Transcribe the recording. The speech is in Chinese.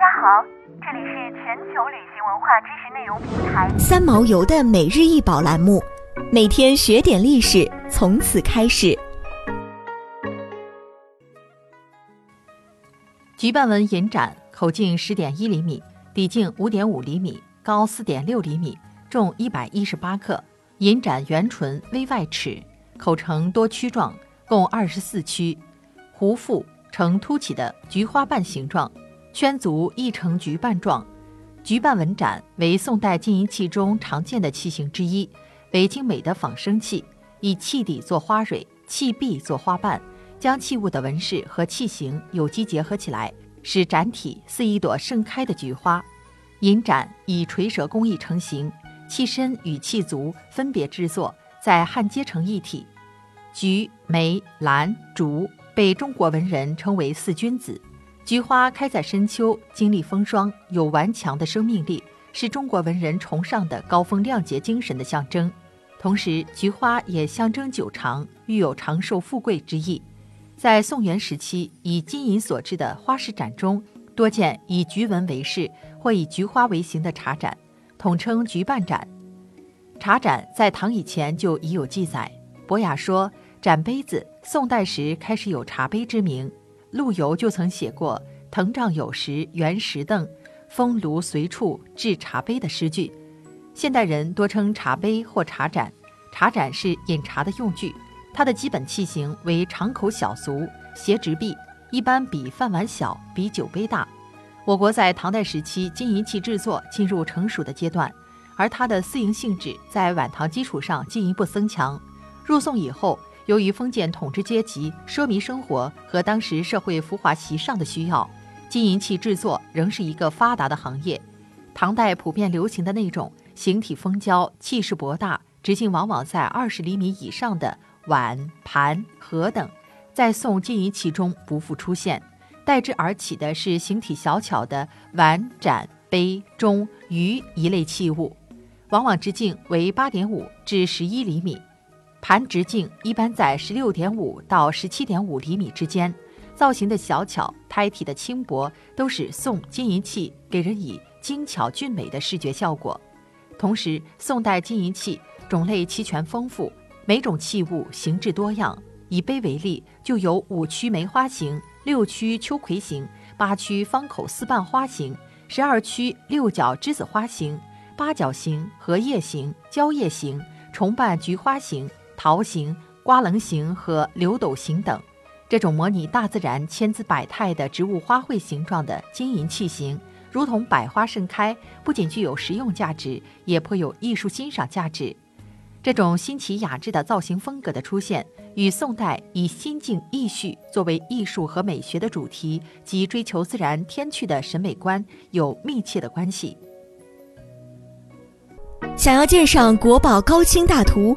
家好，这里是全球旅行文化知识内容平台三毛游的每日一宝栏目，每天学点历史，从此开始。菊瓣纹银盏，口径十点一厘米，底径五点五厘米，高四点六厘米，重一百一十八克。银盏圆唇微外齿，口呈多曲状，共二十四曲，壶腹呈凸起的菊花瓣形状。圈足亦呈菊瓣状，菊瓣纹盏为宋代金银器中常见的器型之一，为精美的仿生器，以器底做花蕊，器壁做花瓣，将器物的纹饰和器型有机结合起来，使盏体似一朵盛开的菊花。银盏以垂舌工艺成型，器身与器足分别制作，在焊接成一体。菊、梅、兰、竹被中国文人称为四君子。菊花开在深秋，经历风霜，有顽强的生命力，是中国文人崇尚的高风亮节精神的象征。同时，菊花也象征久长，寓有长寿富贵之意。在宋元时期，以金银所制的花式盏中，多见以菊纹为饰或以菊花为形的茶盏，统称菊瓣盏。茶盏在唐以前就已有记载。博雅说，盏杯子宋代时开始有茶杯之名。陆游就曾写过“藤杖有时圆石凳，风炉随处置茶杯”的诗句。现代人多称茶杯或茶盏，茶盏是饮茶的用具。它的基本器型为长口小足，斜直壁，一般比饭碗小，比酒杯大。我国在唐代时期金银器制作进入成熟的阶段，而它的私营性质在晚唐基础上进一步增强。入宋以后。由于封建统治阶级奢靡生活和当时社会浮华习尚的需要，金银器制作仍是一个发达的行业。唐代普遍流行的那种形体丰娇、气势博大、直径往往在二十厘米以上的碗、盘、盒等，在宋金银器中不复出现，代之而起的是形体小巧的碗、盏、杯、盅、盂一类器物，往往直径为八点五至十一厘米。盘直径一般在十六点五到十七点五厘米之间，造型的小巧，胎体的轻薄，都是宋金银器给人以精巧俊美的视觉效果。同时，宋代金银器种类齐全丰富，每种器物形制多样。以杯为例，就有五曲梅花形、六曲秋葵形、八曲方口四瓣花形、十二曲六角栀子花形、八角形、荷叶形、蕉叶形、重瓣菊花形。桃形、瓜棱形和柳斗形等，这种模拟大自然千姿百态的植物花卉形状的金银器型，如同百花盛开，不仅具有实用价值，也颇有艺术欣赏价值。这种新奇雅致的造型风格的出现，与宋代以心境意绪作为艺术和美学的主题及追求自然天趣的审美观有密切的关系。想要鉴赏国宝高清大图，